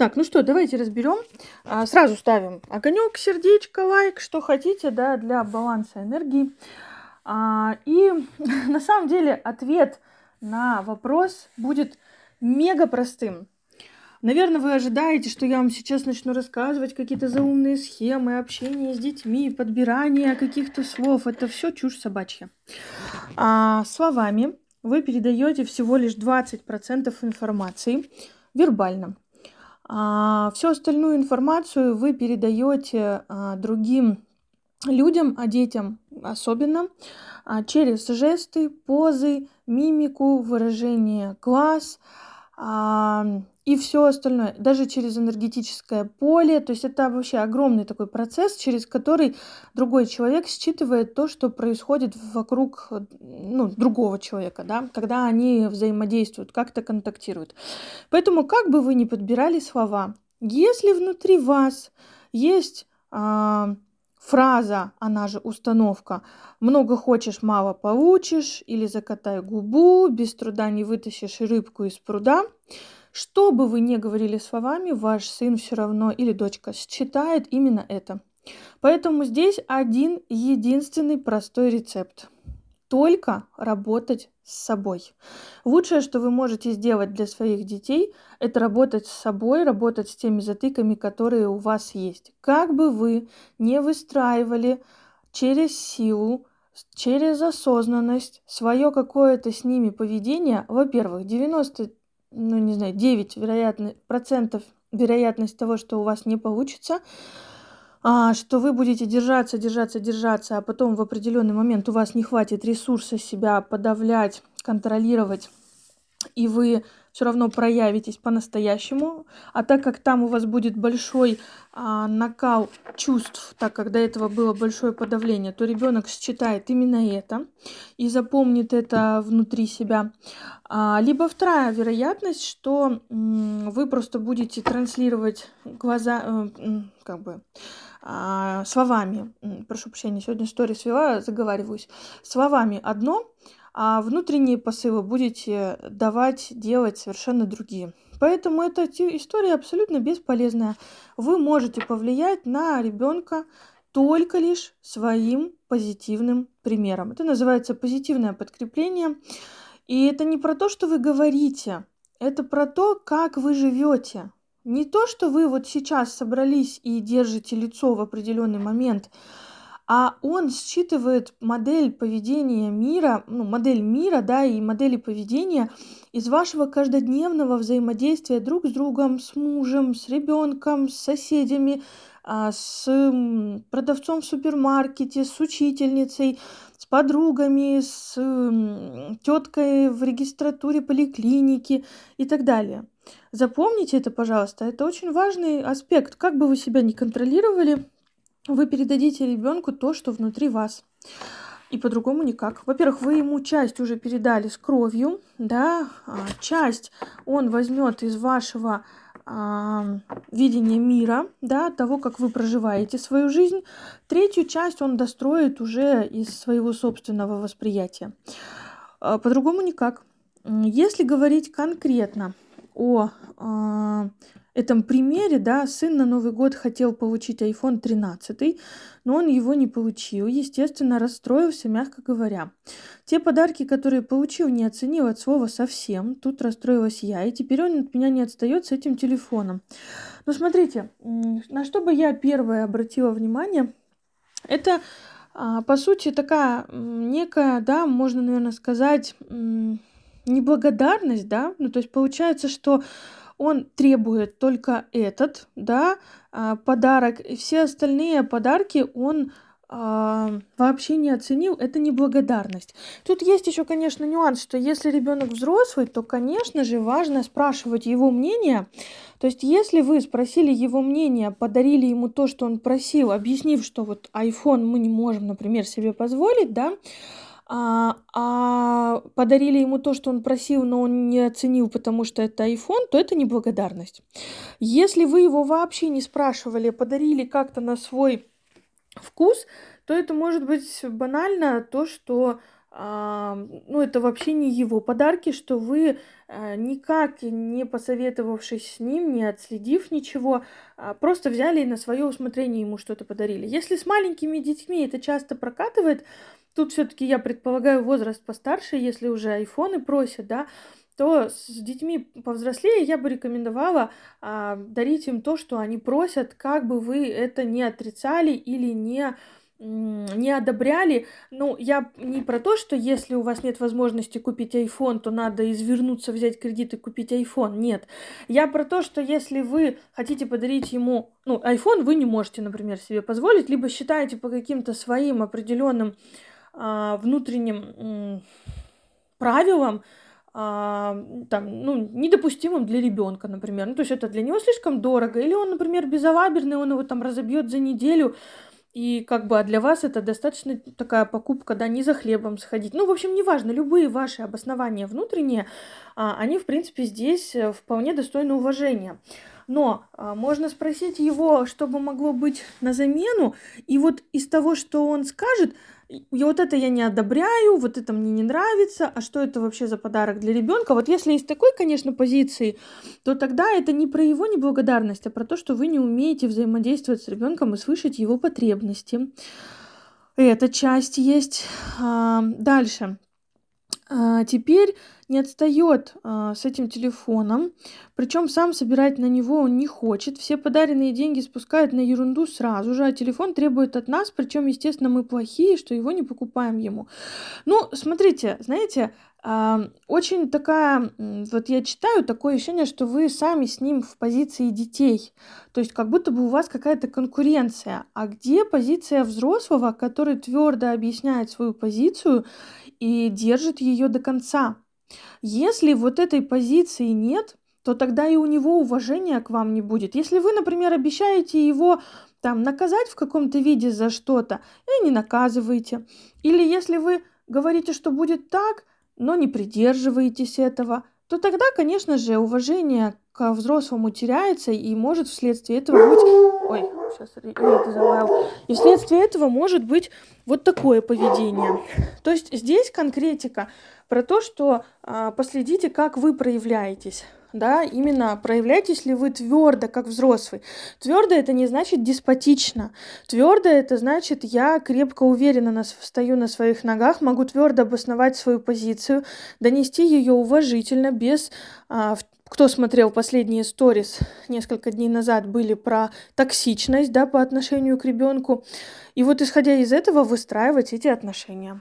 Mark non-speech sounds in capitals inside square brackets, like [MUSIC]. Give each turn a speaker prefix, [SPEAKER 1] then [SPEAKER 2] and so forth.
[SPEAKER 1] Так, ну что, давайте разберем. А, сразу ставим огонек, сердечко, лайк, что хотите, да, для баланса энергии. А, и [LAUGHS] на самом деле ответ на вопрос будет мега простым. Наверное, вы ожидаете, что я вам сейчас начну рассказывать какие-то заумные схемы общения с детьми, подбирание каких-то слов. Это все чушь собачья. А словами вы передаете всего лишь 20% информации вербально. А всю остальную информацию вы передаете а, другим людям, а детям особенно, а, через жесты, позы, мимику, выражение глаз, и все остальное, даже через энергетическое поле. То есть это вообще огромный такой процесс, через который другой человек считывает то, что происходит вокруг ну, другого человека, да, когда они взаимодействуют, как-то контактируют. Поэтому как бы вы ни подбирали слова, если внутри вас есть а, фраза, она же установка «много хочешь, мало получишь» или «закатай губу», «без труда не вытащишь рыбку из пруда», что бы вы ни говорили словами, ваш сын все равно или дочка считает именно это. Поэтому здесь один единственный простой рецепт. Только работать с собой. Лучшее, что вы можете сделать для своих детей, это работать с собой, работать с теми затыками, которые у вас есть. Как бы вы не выстраивали через силу, через осознанность свое какое-то с ними поведение, во-первых, 90 ну, не знаю, 9 вероятно, процентов вероятность того, что у вас не получится, а, что вы будете держаться, держаться, держаться, а потом в определенный момент у вас не хватит ресурса себя подавлять, контролировать, и вы все равно проявитесь по-настоящему. А так как там у вас будет большой а, накал чувств, так как до этого было большое подавление, то ребенок считает именно это и запомнит это внутри себя. А, либо вторая вероятность, что м, вы просто будете транслировать глаза, э, как бы а, словами, прошу прощения, сегодня сторис вела, заговариваюсь, словами одно, а внутренние посылы будете давать, делать совершенно другие. Поэтому эта история абсолютно бесполезная. Вы можете повлиять на ребенка только лишь своим позитивным примером. Это называется позитивное подкрепление. И это не про то, что вы говорите, это про то, как вы живете. Не то, что вы вот сейчас собрались и держите лицо в определенный момент, а он считывает модель поведения мира, ну, модель мира, да, и модели поведения из вашего каждодневного взаимодействия друг с другом, с мужем, с ребенком, с соседями, а, с продавцом в супермаркете, с учительницей, с подругами, с теткой в регистратуре поликлиники и так далее. Запомните это, пожалуйста, это очень важный аспект. Как бы вы себя не контролировали, вы передадите ребенку то, что внутри вас. И по-другому никак. Во-первых, вы ему часть уже передали с кровью, да, а, часть он возьмет из вашего а, видения мира, да, того, как вы проживаете свою жизнь. Третью часть он достроит уже из своего собственного восприятия. А, по-другому никак. Если говорить конкретно о этом примере, да, сын на Новый год хотел получить iPhone 13, но он его не получил, естественно, расстроился, мягко говоря. Те подарки, которые получил, не оценил от слова совсем, тут расстроилась я, и теперь он от меня не отстает с этим телефоном. Но смотрите, на что бы я первое обратила внимание, это, а, по сути, такая некая, да, можно, наверное, сказать, неблагодарность, да, ну, то есть получается, что он требует только этот, да, а, подарок, и все остальные подарки он а, вообще не оценил, это неблагодарность. Тут есть еще, конечно, нюанс, что если ребенок взрослый, то, конечно же, важно спрашивать его мнение. То есть, если вы спросили его мнение, подарили ему то, что он просил, объяснив, что вот iPhone мы не можем, например, себе позволить, да, а, а подарили ему то, что он просил, но он не оценил, потому что это iPhone, то это неблагодарность. Если вы его вообще не спрашивали, подарили как-то на свой вкус, то это может быть банально то, что а, ну, это вообще не его подарки, что вы а, никак не посоветовавшись с ним, не отследив ничего, а, просто взяли и на свое усмотрение ему что-то подарили. Если с маленькими детьми это часто прокатывает, тут все-таки я предполагаю возраст постарше, если уже айфоны просят, да, то с детьми повзрослее я бы рекомендовала а, дарить им то, что они просят, как бы вы это не отрицали или не не одобряли. Ну, я не про то, что если у вас нет возможности купить iPhone, то надо извернуться, взять кредит и купить iPhone. Нет. Я про то, что если вы хотите подарить ему, ну, iPhone вы не можете, например, себе позволить, либо считаете по каким-то своим определенным внутренним м, правилам, а, там, ну, недопустимым для ребенка, например. Ну, то есть это для него слишком дорого. Или он, например, безалаберный, он его там разобьет за неделю. И как бы а для вас это достаточно такая покупка, да, не за хлебом сходить. Ну, в общем, неважно, любые ваши обоснования внутренние, а, они, в принципе, здесь э, вполне достойны уважения. Но а, можно спросить его, что бы могло быть на замену, и вот из того, что он скажет, и вот это я не одобряю, вот это мне не нравится, а что это вообще за подарок для ребенка? Вот если из такой, конечно, позиции, то тогда это не про его неблагодарность, а про то, что вы не умеете взаимодействовать с ребенком и слышать его потребности. Эта часть есть. А, дальше. А, теперь не отстает а, с этим телефоном, причем сам собирать на него он не хочет, все подаренные деньги спускает на ерунду сразу же, а телефон требует от нас, причем, естественно, мы плохие, что его не покупаем ему. Ну, смотрите, знаете, а, очень такая, вот я читаю такое ощущение, что вы сами с ним в позиции детей, то есть как будто бы у вас какая-то конкуренция, а где позиция взрослого, который твердо объясняет свою позицию и держит ее до конца. Если вот этой позиции нет, то тогда и у него уважения к вам не будет. Если вы, например, обещаете его там наказать в каком-то виде за что-то, и не наказываете. Или если вы говорите, что будет так, но не придерживаетесь этого, то тогда, конечно же, уважение к взрослому теряется и может вследствие этого быть... Ой, сейчас это залаял. И вследствие этого может быть вот такое поведение. То есть здесь конкретика про то, что а, последите, как вы проявляетесь да, именно проявляетесь ли вы твердо, как взрослый. Твердо это не значит деспотично. Твердо это значит, я крепко уверенно на, стою на своих ногах, могу твердо обосновать свою позицию, донести ее уважительно, без а, кто смотрел последние сторис несколько дней назад, были про токсичность да, по отношению к ребенку. И вот исходя из этого выстраивать эти отношения.